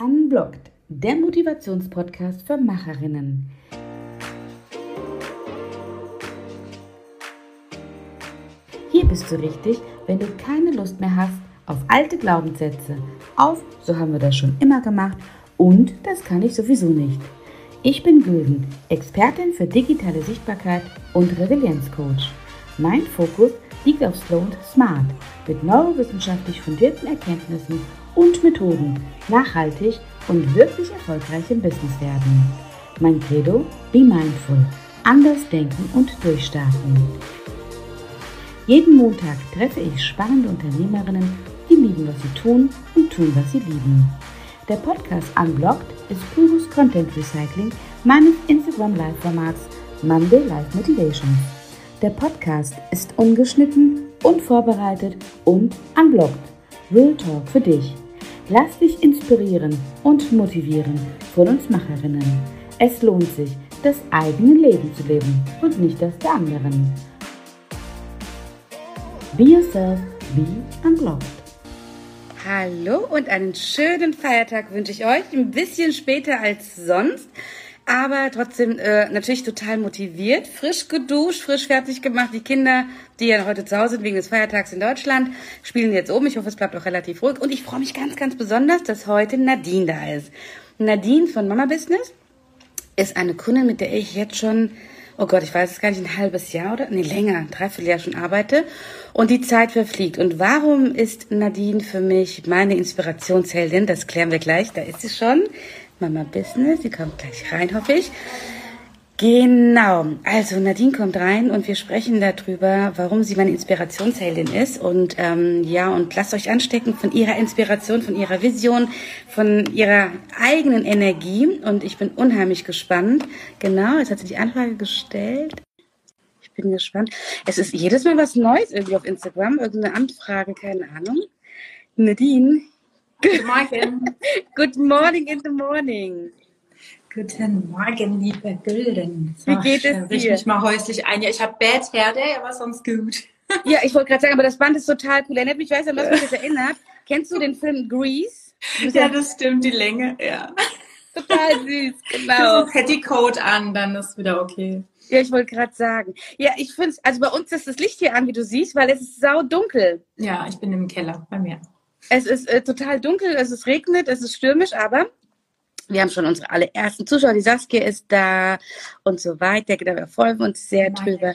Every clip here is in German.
Unblocked, der Motivationspodcast für Macherinnen. Hier bist du richtig, wenn du keine Lust mehr hast auf alte Glaubenssätze, auf so haben wir das schon immer gemacht und das kann ich sowieso nicht. Ich bin Gülden, Expertin für digitale Sichtbarkeit und Resilienzcoach. Mein Fokus liegt auf Slow und Smart mit neurowissenschaftlich fundierten Erkenntnissen und Methoden nachhaltig und wirklich erfolgreich im Business werden. Mein Credo, be mindful, anders denken und durchstarten. Jeden Montag treffe ich spannende Unternehmerinnen, die lieben, was sie tun und tun, was sie lieben. Der Podcast Unblocked ist pures Content Recycling meines Instagram Live-Formats Monday Live Motivation. Der Podcast ist ungeschnitten, unvorbereitet und unblocked. Real Talk für dich. Lass dich inspirieren und motivieren von uns Macherinnen. Es lohnt sich, das eigene Leben zu leben und nicht das der anderen. Be yourself, be unblocked. Hallo und einen schönen Feiertag wünsche ich euch. Ein bisschen später als sonst aber trotzdem äh, natürlich total motiviert, frisch geduscht, frisch fertig gemacht. Die Kinder, die ja heute zu Hause sind wegen des Feiertags in Deutschland, spielen jetzt oben. Ich hoffe, es bleibt auch relativ ruhig. Und ich freue mich ganz, ganz besonders, dass heute Nadine da ist. Nadine von Mama Business ist eine Kundin, mit der ich jetzt schon, oh Gott, ich weiß es gar nicht, ein halbes Jahr oder, nee, länger, dreiviertel Jahr schon arbeite. Und die Zeit verfliegt. Und warum ist Nadine für mich meine Inspirationsheldin? Das klären wir gleich. Da ist sie schon. Mama Business. Sie kommt gleich rein, hoffe ich. Genau. Also Nadine kommt rein und wir sprechen darüber, warum sie meine Inspirationsheldin ist. Und ähm, ja, und lasst euch anstecken von ihrer Inspiration, von ihrer Vision, von ihrer eigenen Energie. Und ich bin unheimlich gespannt. Genau, jetzt hat sie die Anfrage gestellt. Ich bin gespannt. Es ist jedes Mal was Neues irgendwie auf Instagram, irgendeine Anfrage, keine Ahnung. Nadine, Guten Morgen. Good morning in the morning. Guten Morgen, liebe Gülden. So, Wie geht es dir? Ich mich mal häuslich ein. Ja, ich habe Bad Hair Day, aber sonst gut. Ja, ich wollte gerade sagen, aber das Band ist total cool. Erinnert mich, ich weiß an was mich das erinnert. Kennst du den Film Grease? Ja, das stimmt, die Länge, ja. Total süß, genau. Das Petticoat an, dann ist wieder okay. Ja, ich wollte gerade sagen. Ja, ich finde also bei uns ist das Licht hier an, wie du siehst, weil es ist sau dunkel. Ja, ich bin im Keller bei mir. Es ist äh, total dunkel, es ist regnet, es ist stürmisch, aber wir haben schon unsere allerersten Zuschauer. Die Saskia ist da und so weiter. Da wir freuen uns sehr Meine. drüber.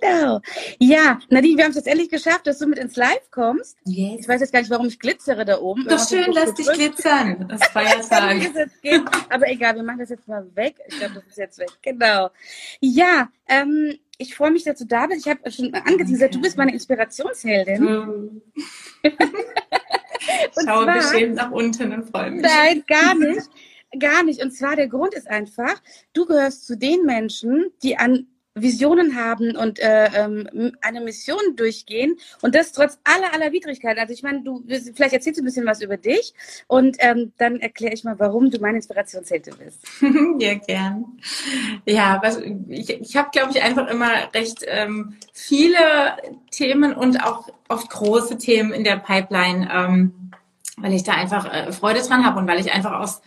Genau. Ja, Nadine, wir haben es jetzt endlich geschafft, dass du mit ins Live kommst. Yes. Ich weiß jetzt gar nicht, warum ich glitzere da oben. Doch schön, lass dich glitzern. Das Feiertag. Aber egal, wir machen das jetzt mal weg. Ich glaube, das ist jetzt weg. Genau. Ja, ähm, ich freue mich, dass du da bist. Ich habe schon angeteasert, du bist meine Inspirationsheldin. Ich schaue zwar, beschämt nach unten und freue mich. Nein, gar nicht. Gar nicht. Und zwar der Grund ist einfach, du gehörst zu den Menschen, die an Visionen haben und äh, ähm, eine Mission durchgehen und das trotz aller aller Widrigkeiten. Also ich meine, du vielleicht erzählst du ein bisschen was über dich und ähm, dann erkläre ich mal, warum du meine Inspirationsheldin bist. ja, gern. Ja, was, ich, ich habe, glaube ich, einfach immer recht ähm, viele Themen und auch oft große Themen in der Pipeline, ähm, weil ich da einfach äh, Freude dran habe und weil ich einfach aus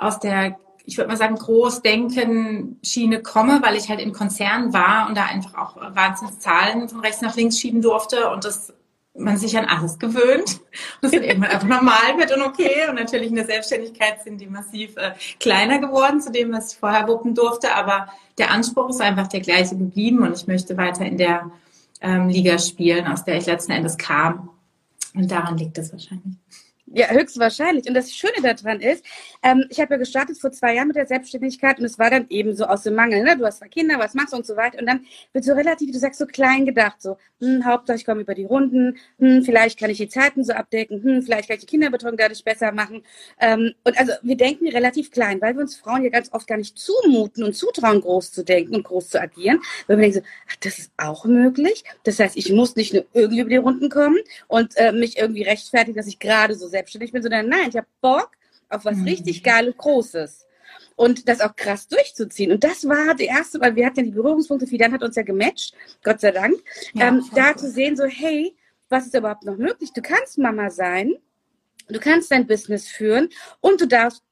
aus der ich würde mal sagen, Großdenken-Schiene komme, weil ich halt in Konzernen war und da einfach auch Wahnsinnszahlen von rechts nach links schieben durfte und das man sich an alles gewöhnt und es dann irgendwann einfach normal wird und okay. Und natürlich in der Selbstständigkeit sind die massiv äh, kleiner geworden zu dem, was ich vorher wuppen durfte. Aber der Anspruch ist einfach der gleiche geblieben und ich möchte weiter in der ähm, Liga spielen, aus der ich letzten Endes kam. Und daran liegt es wahrscheinlich. Ja, höchstwahrscheinlich. Und das Schöne daran ist, ähm, ich habe ja gestartet vor zwei Jahren mit der Selbstständigkeit und es war dann eben so aus dem Mangel, ne? Du hast zwei Kinder, was machst du und so weiter. Und dann wird so relativ, du sagst so klein gedacht, so, hm, Hauptsache ich komme über die Runden, hm, vielleicht kann ich die Zeiten so abdecken, hm, vielleicht kann ich die Kinderbetreuung dadurch besser machen. Ähm, und also wir denken relativ klein, weil wir uns Frauen ja ganz oft gar nicht zumuten und zutrauen, groß zu denken und groß zu agieren. Weil wir denken so, ach, das ist auch möglich. Das heißt, ich muss nicht nur irgendwie über die Runden kommen und äh, mich irgendwie rechtfertigen, dass ich gerade so selbstständig bin, sondern nein, ich habe Bock auf was mhm. richtig Geiles, Großes. Und das auch krass durchzuziehen. Und das war die erste, weil wir hatten ja die Berührungspunkte, Fidan hat uns ja gematcht, Gott sei Dank, ja, ähm, da zu sehen, so, hey, was ist überhaupt noch möglich? Du kannst Mama sein Du kannst dein Business führen und du darfst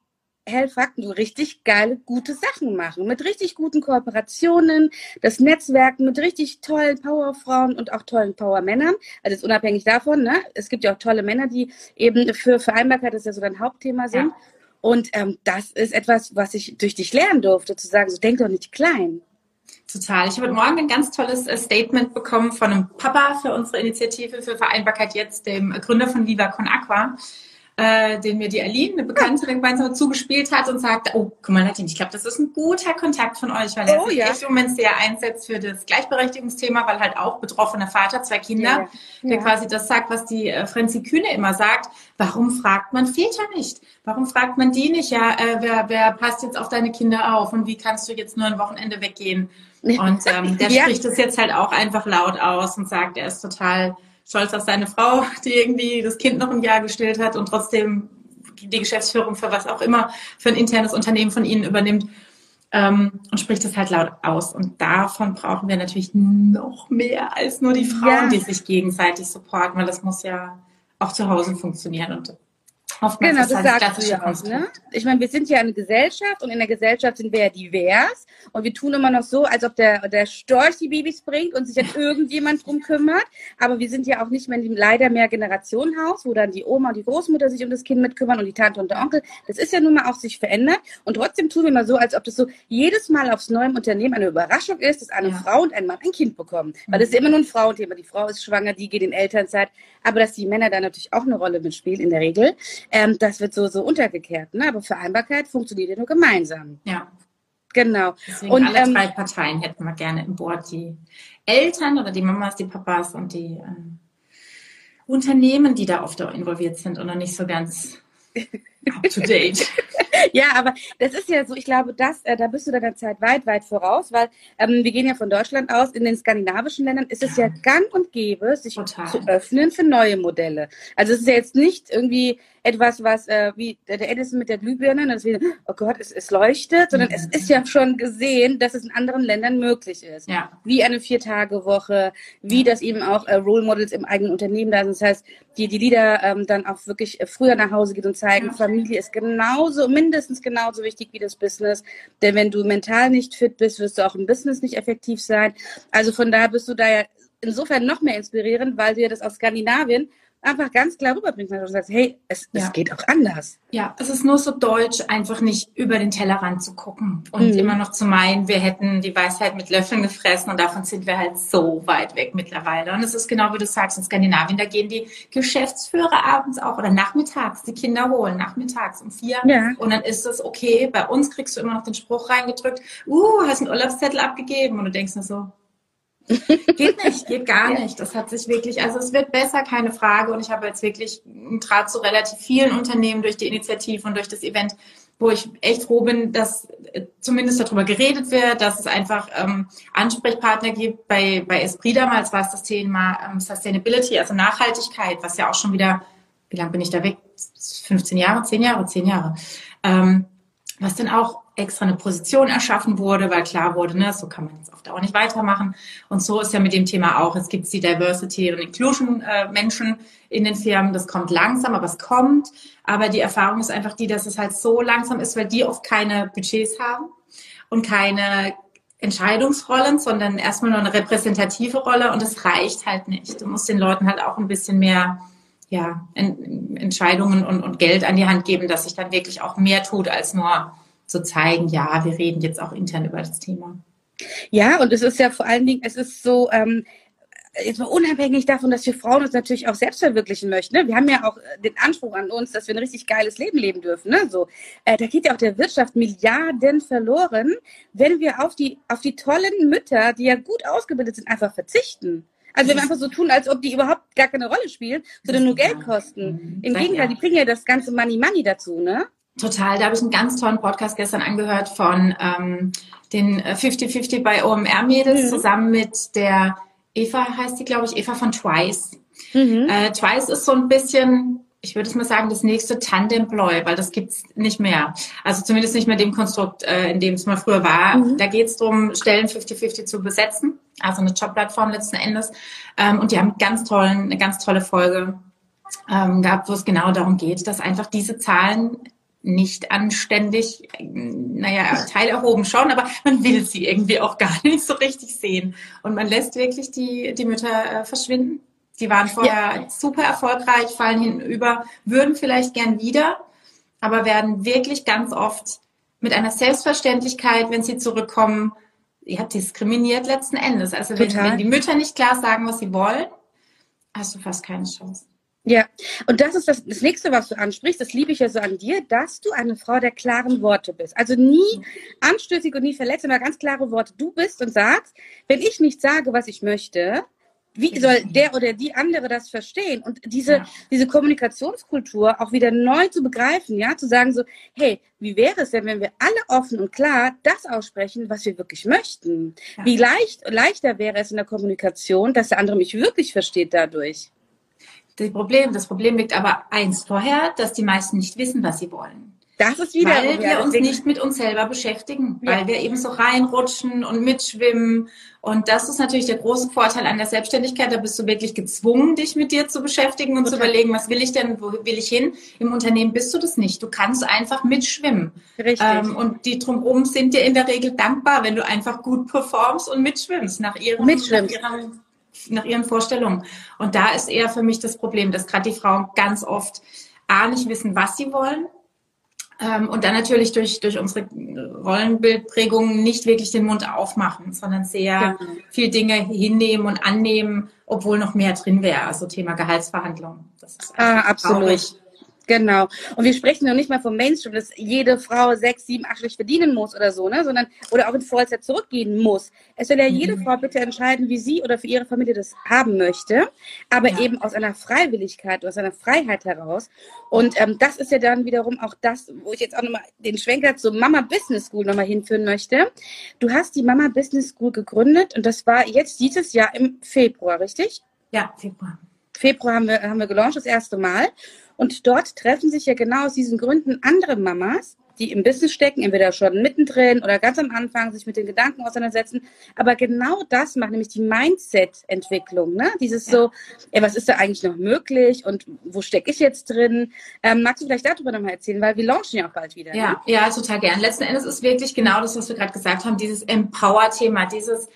Hellfakten so richtig geile, gute Sachen machen. Mit richtig guten Kooperationen, das Netzwerken mit richtig tollen Powerfrauen und auch tollen Powermännern. Also jetzt unabhängig davon, ne? Es gibt ja auch tolle Männer, die eben für Vereinbarkeit, das ist ja so dein Hauptthema sind. Ja. Und ähm, das ist etwas, was ich durch dich lernen durfte, zu sagen, so denk doch nicht klein. Total. Ich habe heute Morgen ein ganz tolles äh, Statement bekommen von einem Papa für unsere Initiative für Vereinbarkeit jetzt, dem Gründer von Viva Con Aqua äh, den mir die Aline, eine Bekannte, gemeinsam zugespielt hat und sagte, oh, guck mal, Nadine, ich glaube, das ist ein guter Kontakt von euch, weil er oh, sich ja. echt im Moment sehr einsetzt für das Gleichberechtigungsthema, weil halt auch betroffener Vater, zwei Kinder, ja, ja. der quasi das sagt, was die äh, Frenzi Kühne immer sagt, warum fragt man Väter nicht? Warum fragt man die nicht? Ja, äh, wer, wer passt jetzt auf deine Kinder auf und wie kannst du jetzt nur ein Wochenende weggehen? Und ähm, der spricht das jetzt halt auch einfach laut aus und sagt, er ist total stolz auf seine Frau, die irgendwie das Kind noch ein Jahr gestillt hat und trotzdem die Geschäftsführung für was auch immer für ein internes Unternehmen von ihnen übernimmt ähm, und spricht es halt laut aus. Und davon brauchen wir natürlich noch mehr als nur die Frauen, ja. die sich gegenseitig supporten, weil das muss ja auch zu Hause funktionieren und Oftmals genau, das halt sagst du ja auch. Ne? Ich meine, wir sind ja eine Gesellschaft und in der Gesellschaft sind wir ja divers und wir tun immer noch so, als ob der, der Storch die Babys bringt und sich jetzt irgendjemand drum kümmert. Aber wir sind ja auch nicht mehr in dem leider mehr Generationenhaus, wo dann die Oma und die Großmutter sich um das Kind mitkümmern und die Tante und der Onkel. Das ist ja nun mal auch sich verändert und trotzdem tun wir mal so, als ob das so jedes Mal aufs neue Unternehmen eine Überraschung ist, dass eine ja. Frau und ein Mann ein Kind bekommen. Weil das ist immer nur ein Frauenthema. Die Frau ist schwanger, die geht in Elternzeit. Aber dass die Männer da natürlich auch eine Rolle mitspielen in der Regel. Ähm, das wird so, so untergekehrt. Ne? Aber Vereinbarkeit funktioniert ja nur gemeinsam. Ja. Genau. Deswegen und alle ähm, drei Parteien hätten wir gerne im Board. Die Eltern oder die Mamas, die Papas und die äh, Unternehmen, die da oft auch involviert sind und noch nicht so ganz up to date. ja, aber das ist ja so, ich glaube, das, äh, da bist du deiner Zeit weit, weit voraus, weil ähm, wir gehen ja von Deutschland aus. In den skandinavischen Ländern ist es ja gang und gäbe, sich Total. zu öffnen für neue Modelle. Also es ist ja jetzt nicht irgendwie etwas, was äh, wie der Edison mit der Glühbirne, das wieder, oh Gott, es, es leuchtet, sondern mhm. es ist ja schon gesehen, dass es in anderen Ländern möglich ist. Ja. Wie eine Vier-Tage-Woche, wie das eben auch äh, Role Models im eigenen Unternehmen da sind. Das heißt, die, die Lieder ähm, dann auch wirklich äh, früher nach Hause geht und zeigen, ja. Familie ist genauso, mindestens genauso wichtig wie das Business. Denn wenn du mental nicht fit bist, wirst du auch im Business nicht effektiv sein. Also von daher bist du da ja insofern noch mehr inspirierend, weil du ja das aus Skandinavien einfach ganz klar rüberbringst und sagst, hey, es, ja. es geht auch anders. Ja, es ist nur so deutsch, einfach nicht über den Tellerrand zu gucken und mhm. immer noch zu meinen, wir hätten die Weisheit mit Löffeln gefressen und davon sind wir halt so weit weg mittlerweile. Und es ist genau wie du sagst, in Skandinavien, da gehen die Geschäftsführer abends auch oder nachmittags die Kinder holen, nachmittags um vier. Ja. Und dann ist es okay, bei uns kriegst du immer noch den Spruch reingedrückt, uh, hast einen Urlaubszettel abgegeben und du denkst nur so, geht nicht, geht gar nicht. Das hat sich wirklich, also es wird besser, keine Frage. Und ich habe jetzt wirklich einen Draht zu relativ vielen Unternehmen durch die Initiative und durch das Event, wo ich echt froh bin, dass äh, zumindest darüber geredet wird, dass es einfach ähm, Ansprechpartner gibt. Bei, bei Esprit damals war es das Thema ähm, Sustainability, also Nachhaltigkeit, was ja auch schon wieder, wie lange bin ich da weg? 15 Jahre, 10 Jahre, 10 Jahre. Ähm, was dann auch extra eine Position erschaffen wurde, weil klar wurde, ne, so kann man jetzt auf Dauer nicht weitermachen. Und so ist ja mit dem Thema auch. Es gibt die Diversity und Inclusion äh, Menschen in den Firmen. Das kommt langsam, aber es kommt. Aber die Erfahrung ist einfach die, dass es halt so langsam ist, weil die oft keine Budgets haben und keine Entscheidungsrollen, sondern erstmal nur eine repräsentative Rolle und es reicht halt nicht. Du musst den Leuten halt auch ein bisschen mehr ja, Entscheidungen und, und Geld an die Hand geben, dass sich dann wirklich auch mehr tut, als nur zu zeigen, ja, wir reden jetzt auch intern über das Thema. Ja, und es ist ja vor allen Dingen, es ist so, ähm, jetzt mal unabhängig davon, dass wir Frauen uns natürlich auch selbst verwirklichen möchten. Ne? Wir haben ja auch äh, den Anspruch an uns, dass wir ein richtig geiles Leben leben dürfen. Ne? So, äh, da geht ja auch der Wirtschaft Milliarden verloren, wenn wir auf die, auf die tollen Mütter, die ja gut ausgebildet sind, einfach verzichten. Also wenn wir einfach so tun, als ob die überhaupt gar keine Rolle spielen, sondern nur Geld kosten. Im Gegenteil, die bringen ja das ganze Money Money dazu, ne? Total, da habe ich einen ganz tollen Podcast gestern angehört von ähm, den 50-50 äh, bei OMR-Mädels mhm. zusammen mit der Eva, heißt die, glaube ich, Eva von Twice. Mhm. Äh, Twice ist so ein bisschen, ich würde es mal sagen, das nächste Tandemploy, weil das gibt's nicht mehr. Also zumindest nicht mehr dem Konstrukt, äh, in dem es mal früher war. Mhm. Da geht es darum, Stellen 50-50 zu besetzen, also eine Jobplattform letzten Endes. Ähm, und die haben ganz tollen, eine ganz tolle Folge ähm, gab, wo es genau darum geht, dass einfach diese Zahlen nicht anständig, naja, Teil erhoben schon, aber man will sie irgendwie auch gar nicht so richtig sehen. Und man lässt wirklich die, die Mütter äh, verschwinden. Die waren vorher ja. super erfolgreich, fallen hinüber, würden vielleicht gern wieder, aber werden wirklich ganz oft mit einer Selbstverständlichkeit, wenn sie zurückkommen, ja, diskriminiert letzten Endes. Also wenn, wenn die Mütter nicht klar sagen, was sie wollen, hast du fast keine Chance. Ja, und das ist das, das nächste, was du ansprichst, das liebe ich ja so an dir, dass du eine Frau der klaren Worte bist. Also nie anstößig und nie verletzt, aber ganz klare Worte. Du bist und sagst, wenn ich nicht sage, was ich möchte, wie soll der oder die andere das verstehen? Und diese, ja. diese Kommunikationskultur auch wieder neu zu begreifen, ja, zu sagen so, hey, wie wäre es denn, wenn wir alle offen und klar das aussprechen, was wir wirklich möchten? Ja. Wie leicht, leichter wäre es in der Kommunikation, dass der andere mich wirklich versteht dadurch? Das Problem, das Problem liegt aber eins vorher, dass die meisten nicht wissen, was sie wollen. Das ist wieder. Weil wir uns nicht mit uns selber beschäftigen, ja. weil wir eben so reinrutschen und mitschwimmen. Und das ist natürlich der große Vorteil an der Selbstständigkeit. Da bist du wirklich gezwungen, dich mit dir zu beschäftigen und okay. zu überlegen, was will ich denn, wo will ich hin? Im Unternehmen bist du das nicht. Du kannst einfach mitschwimmen. Richtig. Ähm, und die drumherum sind dir in der Regel dankbar, wenn du einfach gut performst und mitschwimmst nach ihrem, mitschwimmst. nach ihrem nach ihren Vorstellungen. Und da ist eher für mich das Problem, dass gerade die Frauen ganz oft A, nicht wissen, was sie wollen. Ähm, und dann natürlich durch, durch unsere Rollenbildprägungen nicht wirklich den Mund aufmachen, sondern sehr genau. viel Dinge hinnehmen und annehmen, obwohl noch mehr drin wäre. Also Thema Gehaltsverhandlungen. Das ist ah, absolut. Traurig. Genau. Und wir sprechen noch nicht mal vom Mainstream, dass jede Frau sechs, sieben, acht Stunden verdienen muss oder so, ne? Sondern oder auch in Vollzeit zurückgehen muss. Es soll ja jede mhm. Frau bitte entscheiden, wie sie oder für ihre Familie das haben möchte, aber ja. eben aus einer Freiwilligkeit, aus einer Freiheit heraus. Und ähm, das ist ja dann wiederum auch das, wo ich jetzt auch nochmal den Schwenker zur Mama Business School nochmal hinführen möchte. Du hast die Mama Business School gegründet und das war jetzt dieses Jahr im Februar, richtig? Ja, Februar. Februar haben wir, haben wir gelauncht, das erste Mal. Und dort treffen sich ja genau aus diesen Gründen andere Mamas, die im Business stecken, entweder schon mittendrin oder ganz am Anfang sich mit den Gedanken auseinandersetzen. Aber genau das macht nämlich die Mindset-Entwicklung. Ne? Dieses ja. so, ey, was ist da eigentlich noch möglich und wo stecke ich jetzt drin? Ähm, magst du vielleicht darüber nochmal erzählen, weil wir launchen ja auch bald wieder. Ja, ne? ja, total gern. Letzten Endes ist wirklich genau das, was wir gerade gesagt haben, dieses Empower-Thema, dieses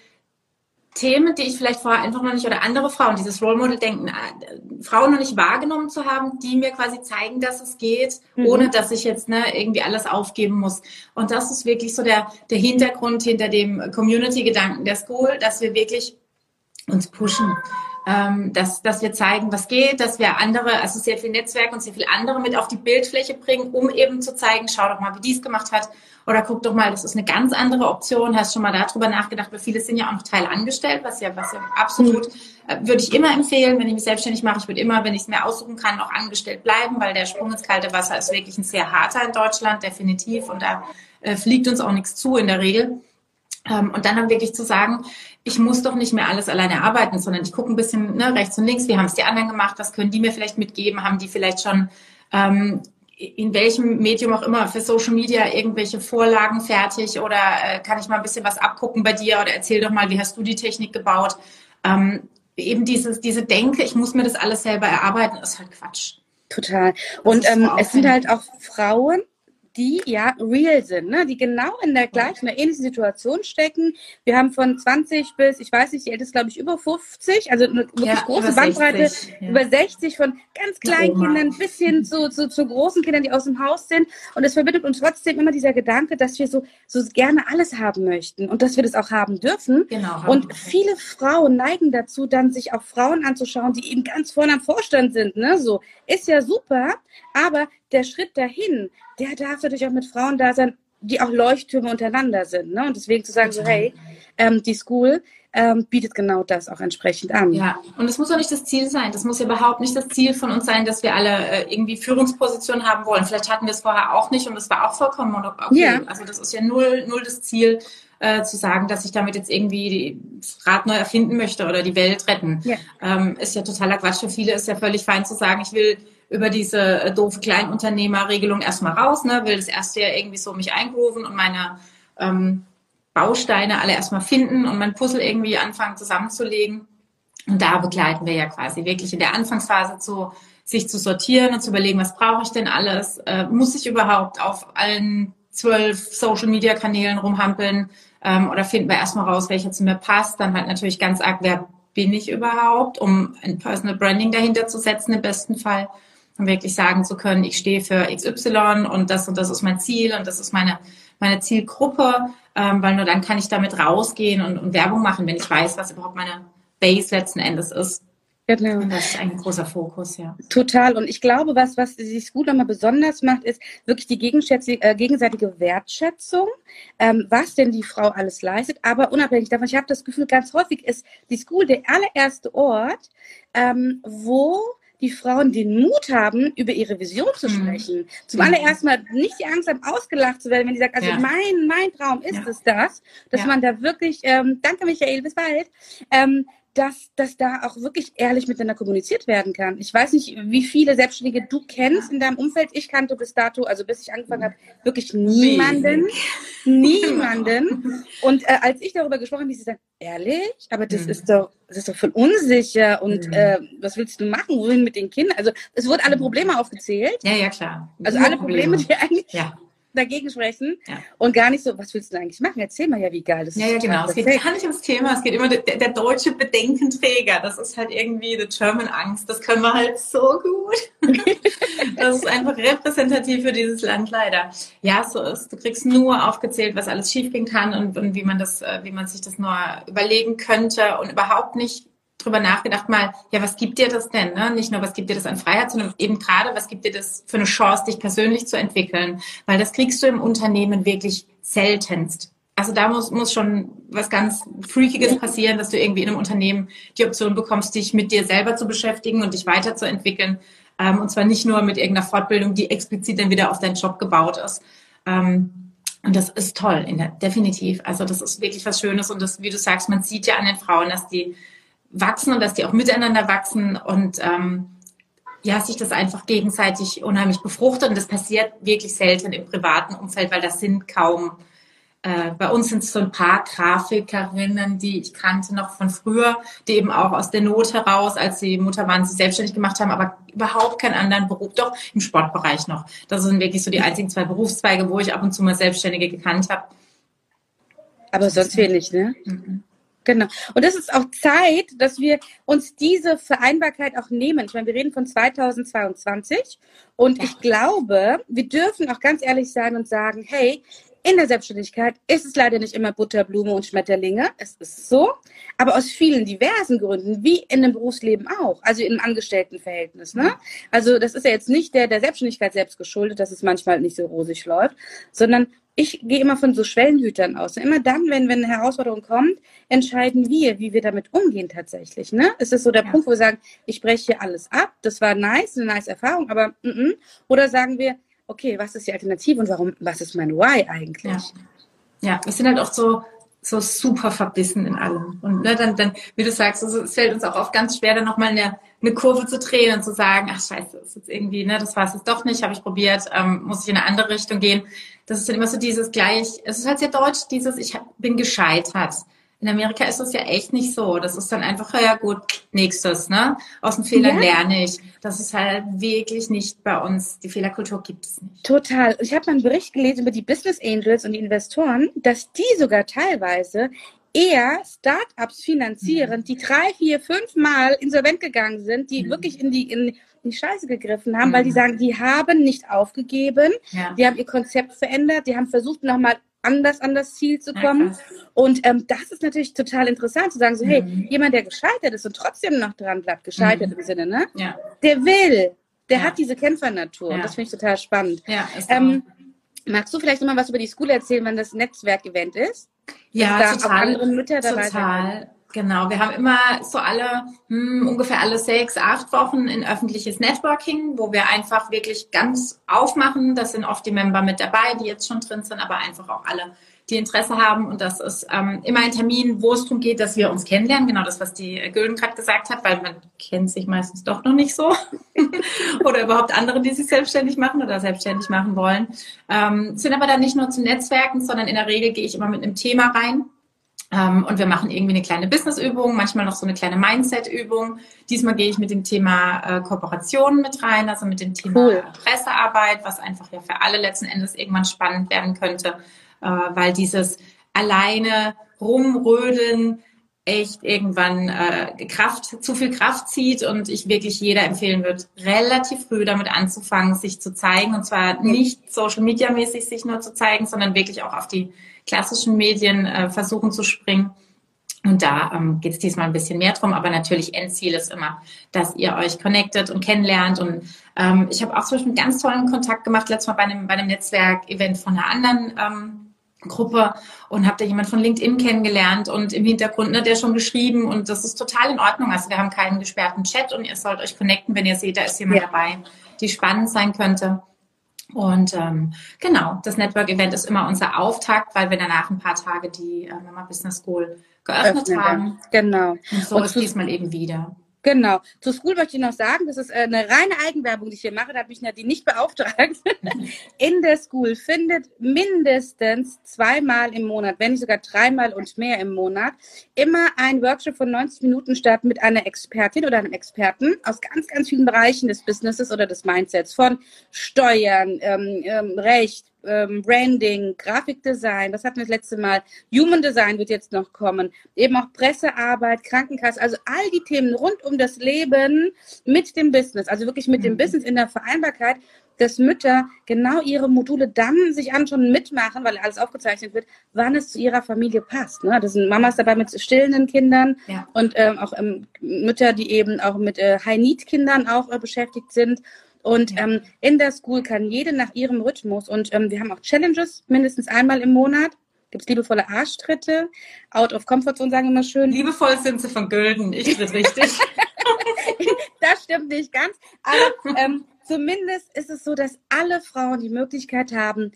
Themen, die ich vielleicht vorher einfach noch nicht oder andere Frauen, dieses Role Model denken, äh, Frauen noch nicht wahrgenommen zu haben, die mir quasi zeigen, dass es geht, mhm. ohne dass ich jetzt ne, irgendwie alles aufgeben muss. Und das ist wirklich so der, der Hintergrund hinter dem Community-Gedanken der School, dass wir wirklich uns pushen. Ähm, dass, dass wir zeigen, was geht, dass wir andere, also sehr viel Netzwerk und sehr viel andere mit auf die Bildfläche bringen, um eben zu zeigen, schau doch mal, wie die es gemacht hat, oder guck doch mal, das ist eine ganz andere Option. Hast schon mal darüber nachgedacht, weil viele sind ja auch noch Teil angestellt, was ja, was ja absolut, äh, würde ich immer empfehlen, wenn ich mich selbstständig mache. Ich würde immer, wenn ich es mir aussuchen kann, auch angestellt bleiben, weil der Sprung ins kalte Wasser ist wirklich ein sehr harter in Deutschland, definitiv. Und da äh, fliegt uns auch nichts zu in der Regel. Ähm, und dann wirklich zu sagen, ich muss doch nicht mehr alles alleine arbeiten, sondern ich gucke ein bisschen ne, rechts und links, wie haben es die anderen gemacht, was können die mir vielleicht mitgeben, haben die vielleicht schon ähm, in welchem Medium auch immer für Social Media irgendwelche Vorlagen fertig oder äh, kann ich mal ein bisschen was abgucken bei dir oder erzähl doch mal, wie hast du die Technik gebaut? Ähm, eben dieses, diese Denke, ich muss mir das alles selber erarbeiten, ist halt Quatsch. Total. Und ähm, es sind halt auch Frauen, die ja real sind, ne? die genau in der gleichen, der ähnlichen Situation stecken. Wir haben von 20 bis, ich weiß nicht, die älteste glaube ich über 50, also eine wirklich ja, große Bandbreite, 60, ja. über 60 von ganz kleinen Kindern bis hin zu, zu, zu großen Kindern, die aus dem Haus sind. Und es verbindet uns trotzdem immer dieser Gedanke, dass wir so, so gerne alles haben möchten und dass wir das auch haben dürfen. Genau, und viele Frauen neigen dazu, dann sich auch Frauen anzuschauen, die eben ganz vorne am Vorstand sind. Ne? So, ist ja super, aber der Schritt dahin, der darf natürlich auch mit Frauen da sein, die auch Leuchttürme untereinander sind. Ne? Und deswegen zu sagen, so, hey, ähm, die School ähm, bietet genau das auch entsprechend an. Ja, und es muss auch nicht das Ziel sein. Das muss ja überhaupt nicht das Ziel von uns sein, dass wir alle äh, irgendwie Führungspositionen haben wollen. Vielleicht hatten wir es vorher auch nicht und das war auch vollkommen okay. Ja. Also das ist ja null, null das Ziel, äh, zu sagen, dass ich damit jetzt irgendwie das Rad neu erfinden möchte oder die Welt retten. Ja. Ähm, ist ja totaler Quatsch. Für viele ist ja völlig fein zu sagen, ich will über diese äh, doofe Kleinunternehmerregelung erstmal raus, ne, will das erste Jahr irgendwie so mich eingrooven und meine ähm, Bausteine alle erstmal finden und mein Puzzle irgendwie anfangen zusammenzulegen. Und da begleiten wir ja quasi wirklich in der Anfangsphase zu sich zu sortieren und zu überlegen, was brauche ich denn alles? Äh, muss ich überhaupt auf allen zwölf Social Media Kanälen rumhampeln? Ähm, oder finden wir erstmal raus, welcher zu mir passt? Dann halt natürlich ganz arg, wer bin ich überhaupt, um ein Personal Branding dahinter zu setzen im besten Fall. Und wirklich sagen zu können, ich stehe für XY und das und das ist mein Ziel und das ist meine, meine Zielgruppe, ähm, weil nur dann kann ich damit rausgehen und, und Werbung machen, wenn ich weiß, was überhaupt meine Base letzten Endes ist. Genau. Und das ist ein großer Fokus, ja. Total. Und ich glaube, was, was sich gut nochmal besonders macht, ist wirklich die äh, gegenseitige Wertschätzung, ähm, was denn die Frau alles leistet. Aber unabhängig davon, ich habe das Gefühl, ganz häufig ist die School der allererste Ort, ähm, wo die Frauen den Mut haben, über ihre Vision zu mhm. sprechen. Mhm. Zum allerersten Mal nicht die Angst haben, ausgelacht zu werden, wenn die sagt, also ja. mein, mein Traum ist ja. es das, dass ja. man da wirklich, ähm, danke Michael, bis bald, ähm, dass, dass da auch wirklich ehrlich miteinander kommuniziert werden kann. Ich weiß nicht, wie viele Selbstständige du kennst in deinem Umfeld. Ich kannte bis dato, also bis ich angefangen habe, wirklich niemanden. Niemanden. Und äh, als ich darüber gesprochen habe, sie sagen, ehrlich? Aber das mhm. ist doch, das ist doch voll unsicher und mhm. äh, was willst du machen? Wohin mit den Kindern? Also es wurden alle Probleme aufgezählt. Ja, ja, klar. Also alle Probleme, die eigentlich ja dagegen sprechen ja. und gar nicht so, was willst du eigentlich machen? Erzähl mal ja, wie geil das ja, ist. Ja, genau. Es geht gar nicht ums Thema. Es geht immer der, der, deutsche Bedenkenträger. Das ist halt irgendwie the German Angst. Das können wir halt so gut. das ist einfach repräsentativ für dieses Land leider. Ja, so ist. Du kriegst nur aufgezählt, was alles schiefgehen kann und, und wie man das, äh, wie man sich das nur überlegen könnte und überhaupt nicht drüber nachgedacht, mal, ja, was gibt dir das denn? Ne? Nicht nur, was gibt dir das an Freiheit, sondern eben gerade, was gibt dir das für eine Chance, dich persönlich zu entwickeln? Weil das kriegst du im Unternehmen wirklich seltenst. Also da muss, muss schon was ganz Freakiges passieren, dass du irgendwie in einem Unternehmen die Option bekommst, dich mit dir selber zu beschäftigen und dich weiterzuentwickeln. Ähm, und zwar nicht nur mit irgendeiner Fortbildung, die explizit dann wieder auf deinen Job gebaut ist. Ähm, und das ist toll, der, definitiv. Also das ist wirklich was Schönes. Und das, wie du sagst, man sieht ja an den Frauen, dass die wachsen und dass die auch miteinander wachsen und ähm, ja, sich das einfach gegenseitig unheimlich befruchtet. Und das passiert wirklich selten im privaten Umfeld, weil das sind kaum, äh, bei uns sind es so ein paar Grafikerinnen, die ich kannte noch von früher, die eben auch aus der Not heraus, als sie Mutter waren, sich selbstständig gemacht haben, aber überhaupt keinen anderen Beruf, doch im Sportbereich noch. Das sind wirklich so die einzigen zwei Berufszweige, wo ich ab und zu mal Selbstständige gekannt habe. Aber sonst wenig, ne? Mhm. Genau. Und es ist auch Zeit, dass wir uns diese Vereinbarkeit auch nehmen. Ich meine, wir reden von 2022 und ich glaube, wir dürfen auch ganz ehrlich sein und sagen, hey, in der Selbstständigkeit ist es leider nicht immer Butterblume und Schmetterlinge. Es ist so. Aber aus vielen diversen Gründen, wie in dem Berufsleben auch, also im Angestelltenverhältnis. Ne? Also das ist ja jetzt nicht der, der Selbstständigkeit selbst geschuldet, dass es manchmal nicht so rosig läuft, sondern ich gehe immer von so Schwellenhütern aus. Immer dann, wenn, wenn eine Herausforderung kommt, entscheiden wir, wie wir damit umgehen tatsächlich. Ne? Es ist so der ja. Punkt, wo wir sagen, ich breche hier alles ab, das war nice, eine nice Erfahrung, aber mm -mm. oder sagen wir, okay, was ist die Alternative und warum, was ist mein Why eigentlich? Ja, ja wir sind halt oft so, so super verbissen in allem. Und ne, dann, dann, wie du sagst, also, es fällt uns auch oft ganz schwer, dann nochmal eine, eine Kurve zu drehen und zu sagen, ach scheiße, das ist jetzt irgendwie, ne, das war es jetzt doch nicht, habe ich probiert, ähm, muss ich in eine andere Richtung gehen. Das ist dann immer so dieses gleich, es ist halt sehr deutsch, dieses, ich bin gescheitert. In Amerika ist das ja echt nicht so. Das ist dann einfach, ja gut, nächstes, ne? Aus den Fehlern ja. lerne ich. Das ist halt wirklich nicht bei uns. Die Fehlerkultur gibt es nicht. Total. Ich habe mal einen Bericht gelesen über die Business Angels und die Investoren, dass die sogar teilweise eher Startups finanzieren, mhm. die drei, vier, fünf Mal insolvent gegangen sind, die mhm. wirklich in die, in, in, die Scheiße gegriffen haben, mhm. weil die sagen, die haben nicht aufgegeben, ja. die haben ihr Konzept verändert, die haben versucht, nochmal anders an das Ziel zu kommen. Ja, und ähm, das ist natürlich total interessant zu sagen, so, hey, mhm. jemand, der gescheitert ist und trotzdem noch dran bleibt, gescheitert mhm. im Sinne, ne? Ja. Der will, der ja. hat diese Kämpfernatur. Und das finde ich total spannend. Ja, ähm, magst du vielleicht nochmal was über die School erzählen, wenn das Netzwerkevent ist? Ja, da total. Auch andere Mütter dabei total. Genau, wir haben immer so alle, hm, ungefähr alle sechs, acht Wochen ein öffentliches Networking, wo wir einfach wirklich ganz aufmachen. Das sind oft die Member mit dabei, die jetzt schon drin sind, aber einfach auch alle, die Interesse haben. Und das ist ähm, immer ein Termin, wo es darum geht, dass wir uns kennenlernen. Genau das, was die Gülden gerade gesagt hat, weil man kennt sich meistens doch noch nicht so. oder überhaupt andere, die sich selbstständig machen oder selbstständig machen wollen. Ähm, sind aber dann nicht nur zum Netzwerken, sondern in der Regel gehe ich immer mit einem Thema rein und wir machen irgendwie eine kleine Business-Übung, manchmal noch so eine kleine Mindset-Übung. Diesmal gehe ich mit dem Thema äh, Kooperation mit rein, also mit dem Thema cool. Pressearbeit, was einfach ja für alle letzten Endes irgendwann spannend werden könnte, äh, weil dieses alleine rumrödeln echt irgendwann äh, Kraft, zu viel Kraft zieht und ich wirklich jeder empfehlen würde, relativ früh damit anzufangen, sich zu zeigen und zwar nicht Social Media mäßig sich nur zu zeigen, sondern wirklich auch auf die klassischen Medien äh, versuchen zu springen. Und da ähm, geht es diesmal ein bisschen mehr drum, aber natürlich Endziel ist immer, dass ihr euch connectet und kennenlernt. Und ähm, ich habe auch zum Beispiel einen ganz tollen Kontakt gemacht, letztes Mal bei einem, bei einem Netzwerk-Event von einer anderen ähm, Gruppe und habe da jemand von LinkedIn kennengelernt und im Hintergrund ne, der schon geschrieben und das ist total in Ordnung. Also wir haben keinen gesperrten Chat und ihr sollt euch connecten, wenn ihr seht, da ist jemand ja. dabei, die spannend sein könnte. Und ähm, genau, das Network Event ist immer unser Auftakt, weil wir danach ein paar Tage die äh, Mama Business School geöffnet Öffnen, haben. Genau. Und so und ist diesmal eben wieder. Genau. Zu School möchte ich noch sagen, das ist äh, eine reine Eigenwerbung, die ich hier mache. Da hat mich Nadine nicht beauftragt. In der School findet mindestens zweimal im Monat, wenn nicht sogar dreimal und mehr im Monat, immer ein Workshop von 90 Minuten statt mit einer Expertin oder einem Experten aus ganz, ganz vielen Bereichen des Businesses oder des Mindsets, von Steuern, ähm, ähm, Recht, ähm, Branding, Grafikdesign, das hatten wir das letzte Mal, Human Design wird jetzt noch kommen, eben auch Pressearbeit, Krankenkasse, also all die Themen rund um das Leben mit dem Business, also wirklich mit dem mhm. Business in der Vereinbarkeit, dass Mütter genau ihre Module dann sich anschauen mitmachen, weil alles aufgezeichnet wird, wann es zu ihrer Familie passt. Ne? Das sind Mamas dabei mit stillenden Kindern ja. und ähm, auch ähm, Mütter, die eben auch mit äh, High-Need-Kindern auch äh, beschäftigt sind und ähm, in der School kann jede nach ihrem Rhythmus und ähm, wir haben auch Challenges mindestens einmal im Monat. Gibt es liebevolle Arschtritte, out of comfort zone, sagen wir mal schön. Liebevoll sind sie von Gülden, ich tritt richtig. das stimmt nicht ganz, aber ähm, zumindest ist es so, dass alle Frauen die Möglichkeit haben,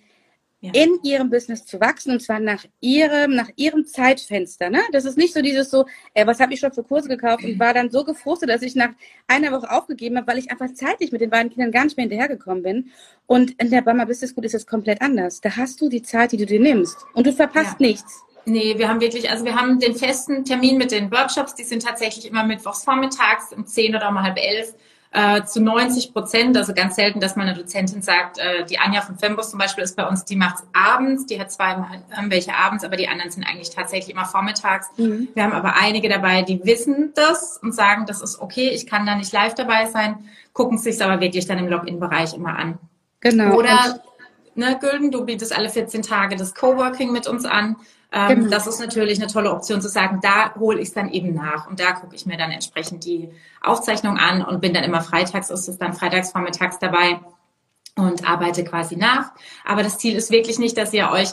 ja. in ihrem Business zu wachsen und zwar nach ihrem, nach ihrem Zeitfenster. Ne? Das ist nicht so dieses so, ey, was habe ich schon für Kurse gekauft und war dann so gefrustet, dass ich nach einer Woche aufgegeben habe, weil ich einfach zeitlich mit den beiden Kindern gar nicht mehr hinterhergekommen bin. Und in der Bama Business School ist es komplett anders. Da hast du die Zeit, die du dir nimmst und du verpasst ja. nichts. Nee, wir haben wirklich, also wir haben den festen Termin mit den Workshops, die sind tatsächlich immer mittwochs vormittags um 10 oder um halb elf äh, zu 90 Prozent, also ganz selten, dass mal eine Dozentin sagt, äh, die Anja von Fembus zum Beispiel ist bei uns, die macht abends, die hat zweimal ähm, welche abends, aber die anderen sind eigentlich tatsächlich immer vormittags. Mhm. Wir haben aber einige dabei, die wissen das und sagen, das ist okay, ich kann da nicht live dabei sein, gucken sich aber wirklich dann im Login-Bereich immer an. Genau. Oder, ne, Gülden, du bietest alle 14 Tage das Coworking mit uns an. Ähm, genau. Das ist natürlich eine tolle Option zu sagen, da hole ich es dann eben nach und da gucke ich mir dann entsprechend die Aufzeichnung an und bin dann immer freitags, ist es dann freitags vormittags dabei und arbeite quasi nach. Aber das Ziel ist wirklich nicht, dass ihr euch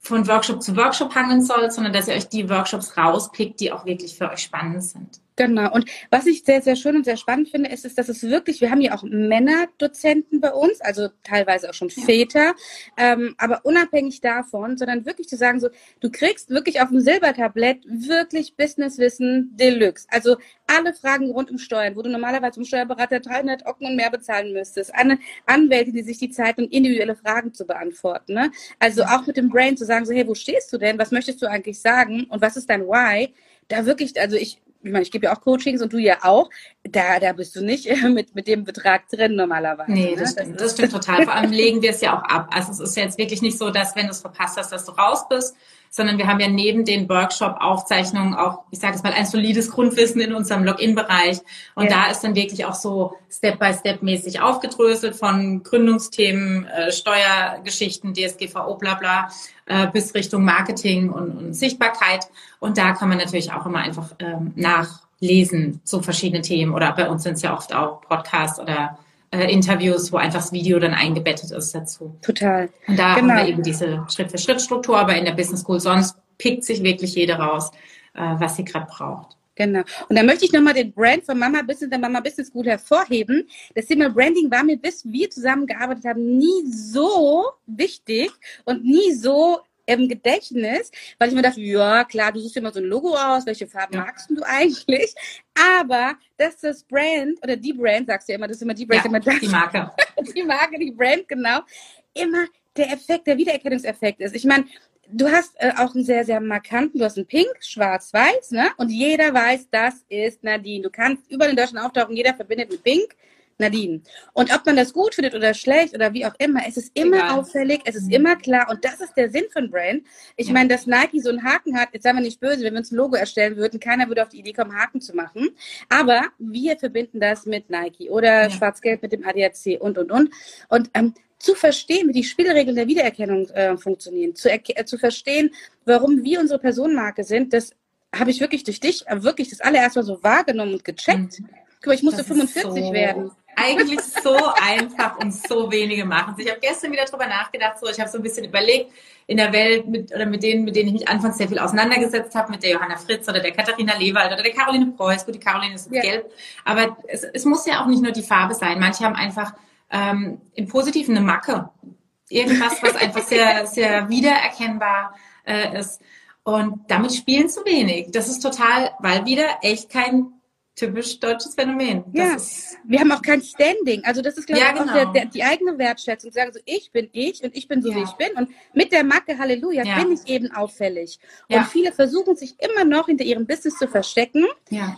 von Workshop zu Workshop hangeln sollt, sondern dass ihr euch die Workshops rauspickt, die auch wirklich für euch spannend sind. Genau. Und was ich sehr, sehr schön und sehr spannend finde, ist, ist dass es wirklich, wir haben ja auch Männerdozenten bei uns, also teilweise auch schon ja. Väter, ähm, aber unabhängig davon, sondern wirklich zu sagen, so, du kriegst wirklich auf dem Silbertablett wirklich Businesswissen Deluxe. Also alle Fragen rund um Steuern, wo du normalerweise zum Steuerberater 300 Ocken und mehr bezahlen müsstest. Eine Anwälte, die sich die Zeit und individuelle Fragen zu beantworten. Ne? Also auch mit dem Brain zu sagen, so, hey, wo stehst du denn? Was möchtest du eigentlich sagen? Und was ist dein Why? Da wirklich, also ich, ich meine, ich gebe ja auch Coachings und du ja auch, da, da bist du nicht mit, mit dem Betrag drin normalerweise. Nee, ne? das, stimmt, das stimmt total. Vor allem legen wir es ja auch ab. Also es ist jetzt wirklich nicht so, dass wenn du es verpasst hast, dass du raus bist, sondern wir haben ja neben den Workshop-Aufzeichnungen auch, ich sage es mal, ein solides Grundwissen in unserem Login-Bereich. Und ja. da ist dann wirklich auch so Step-by-Step-mäßig aufgedröselt von Gründungsthemen, äh, Steuergeschichten, DSGVO, bla bla, äh, bis Richtung Marketing und, und, Sichtbarkeit. Und da kann man natürlich auch immer einfach ähm, nachlesen zu verschiedenen Themen. Oder bei uns sind es ja oft auch Podcasts oder äh, Interviews, wo einfach das Video dann eingebettet ist dazu. Total. Und da genau. haben wir eben diese Schritt-für-Schritt-Struktur, aber in der Business School sonst pickt sich wirklich jede raus, äh, was sie gerade braucht. Genau. Und da möchte ich nochmal den Brand von Mama Business der Mama Business School hervorheben. Das Thema Branding war mir, bis wir zusammengearbeitet haben, nie so wichtig und nie so im Gedächtnis, weil ich mir dachte, ja, klar, du suchst immer so ein Logo aus, welche Farben ja. magst du eigentlich? Aber dass das Brand oder die Brand, sagst du ja immer, das ist immer die Brand, ja, immer das, die Marke. die Marke, die Brand, genau, immer der Effekt, der Wiedererkennungseffekt ist. Ich meine, du hast äh, auch einen sehr, sehr markanten, du hast einen Pink, Schwarz-Weiß, ne? Und jeder weiß, das ist Nadine. Du kannst über den Deutschen auftauchen, jeder verbindet mit Pink Nadine. Und ob man das gut findet oder schlecht oder wie auch immer, es ist immer Egal. auffällig, es ist immer klar und das ist der Sinn von Brand. Ich ja. meine, dass Nike so einen Haken hat, jetzt seien wir nicht böse, wenn wir uns ein Logo erstellen würden, keiner würde auf die Idee kommen, Haken zu machen. Aber wir verbinden das mit Nike oder ja. Schwarz-Gelb mit dem ADAC und, und, und. Und ähm, zu verstehen, wie die Spielregeln der Wiedererkennung äh, funktionieren, zu, äh, zu verstehen, warum wir unsere Personenmarke sind, das habe ich wirklich durch dich äh, wirklich das allererste Mal so wahrgenommen und gecheckt. Mhm. Guck mal, ich musste 45 so werden. Eigentlich so einfach und so wenige machen Ich habe gestern wieder drüber nachgedacht, so ich habe so ein bisschen überlegt, in der Welt mit oder mit denen, mit denen ich mich anfangs sehr viel auseinandergesetzt habe, mit der Johanna Fritz oder der Katharina Lewald oder der Caroline Preuß. Gut, die Caroline ist ja. gelb, aber es, es muss ja auch nicht nur die Farbe sein. Manche haben einfach ähm, im Positiven eine Macke. Irgendwas, was einfach sehr, sehr wiedererkennbar äh, ist. Und damit spielen zu wenig. Das ist total, weil wieder echt kein typisch deutsches Phänomen. Ja, ist, wir haben auch kein Standing. Also das ist, glaube ja, ich, genau. auch der, der, die eigene Wertschätzung. Zu sagen so, ich bin ich und ich bin so, ja. wie ich bin. Und mit der Macke Halleluja ja. bin ich eben auffällig. Und viele versuchen sich immer noch hinter ihrem Business zu verstecken,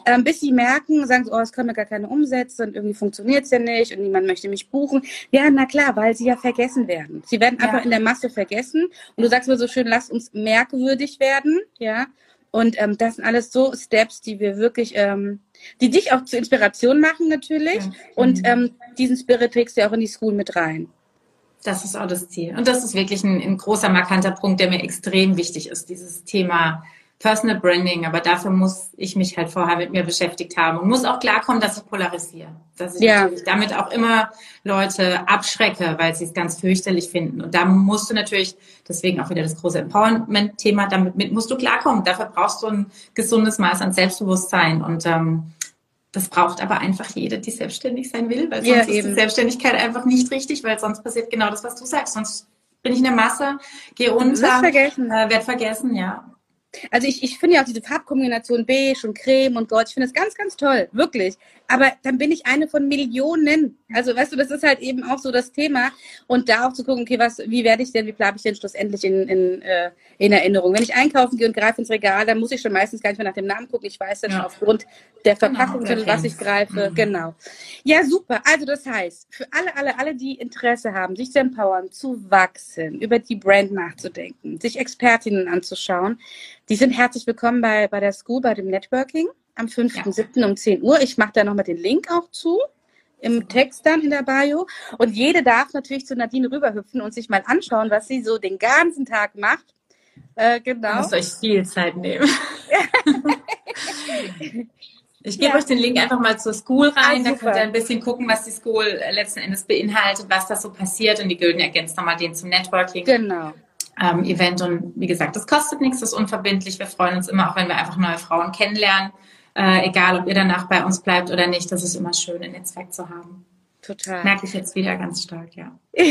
ähm, bis sie merken, sagen so, oh, es kommen ja gar keine Umsätze und irgendwie funktioniert es ja nicht und niemand möchte mich buchen. Ja, na klar, weil sie ja vergessen werden. Sie werden einfach in der Masse vergessen. Und du sagst mir so schön, lass uns merkwürdig werden. Ja. Und ähm, das sind alles so Steps, die wir wirklich ähm, die dich auch zur Inspiration machen natürlich. Ja. Und ähm, diesen Spirit trägst du auch in die School mit rein. Das ist auch das Ziel. Und das ist wirklich ein, ein großer, markanter Punkt, der mir extrem wichtig ist, dieses Thema Personal Branding, aber dafür muss ich mich halt vorher mit mir beschäftigt haben und muss auch klarkommen, dass ich polarisiere. Dass ich ja. damit auch immer Leute abschrecke, weil sie es ganz fürchterlich finden. Und da musst du natürlich, deswegen auch wieder das große Empowerment-Thema, damit mit musst du klarkommen. Dafür brauchst du ein gesundes Maß an Selbstbewusstsein. Und ähm, das braucht aber einfach jede, die selbstständig sein will, weil sonst ja, ist die Selbstständigkeit einfach nicht richtig, weil sonst passiert genau das, was du sagst. Sonst bin ich in der Masse, gehe unter, vergessen. Äh, werd vergessen, ja. Also ich, ich finde ja auch diese Farbkombination beige und creme und gold, ich finde das ganz, ganz toll, wirklich. Aber dann bin ich eine von Millionen. Also weißt du, das ist halt eben auch so das Thema. Und da auch zu gucken, okay, was, wie werde ich denn, wie bleibe ich denn schlussendlich in, in, äh, in Erinnerung? Wenn ich einkaufen gehe und greife ins Regal, dann muss ich schon meistens gar nicht mehr nach dem Namen gucken. Ich weiß dann ja. schon aufgrund der genau, Verpackung, genau, was ich greife. Mhm. Genau. Ja, super. Also das heißt, für alle, alle, alle, die Interesse haben, sich zu empowern, zu wachsen, über die Brand nachzudenken, sich Expertinnen anzuschauen, die sind herzlich willkommen bei, bei der School, bei dem Networking am 5.7. Ja. um 10 Uhr. Ich mache da nochmal den Link auch zu im Text dann in der Bio. Und jede darf natürlich zu Nadine rüberhüpfen und sich mal anschauen, was sie so den ganzen Tag macht. Äh, genau. Ihr müsst euch viel Zeit nehmen. Ich gebe ja. euch den Link einfach mal zur School rein. Ah, da könnt ihr ein bisschen gucken, was die School letzten Endes beinhaltet, was da so passiert. Und die Gülden ergänzt nochmal den zum Networking. Genau ähm, Event. Und wie gesagt, das kostet nichts, das ist unverbindlich. Wir freuen uns immer, auch wenn wir einfach neue Frauen kennenlernen. Äh, egal, ob ihr danach bei uns bleibt oder nicht, das ist immer schön, ein Netzwerk zu haben. Total. Merke ich jetzt wieder ganz stark, ja.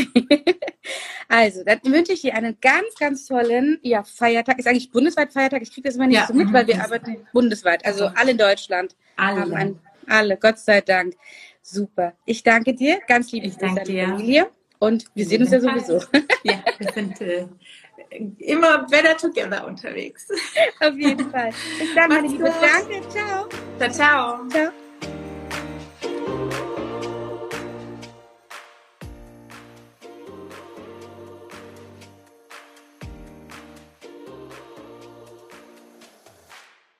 also, dann wünsche ich dir einen ganz, ganz tollen ja, Feiertag. Ist eigentlich bundesweit Feiertag. Ich kriege das immer nicht ja. so mit, weil wir arbeiten bundesweit. Also alle in Deutschland alle. haben ein, alle, Gott sei Dank. Super. Ich danke dir. Ganz liebe Grüße an die Familie. Und wir sehen uns ja sowieso. Ja, wir sind äh, immer better together unterwegs. Auf jeden Fall. Bis dann, meine Liebe. Danke. Ciao. Ciao, ciao. Ciao.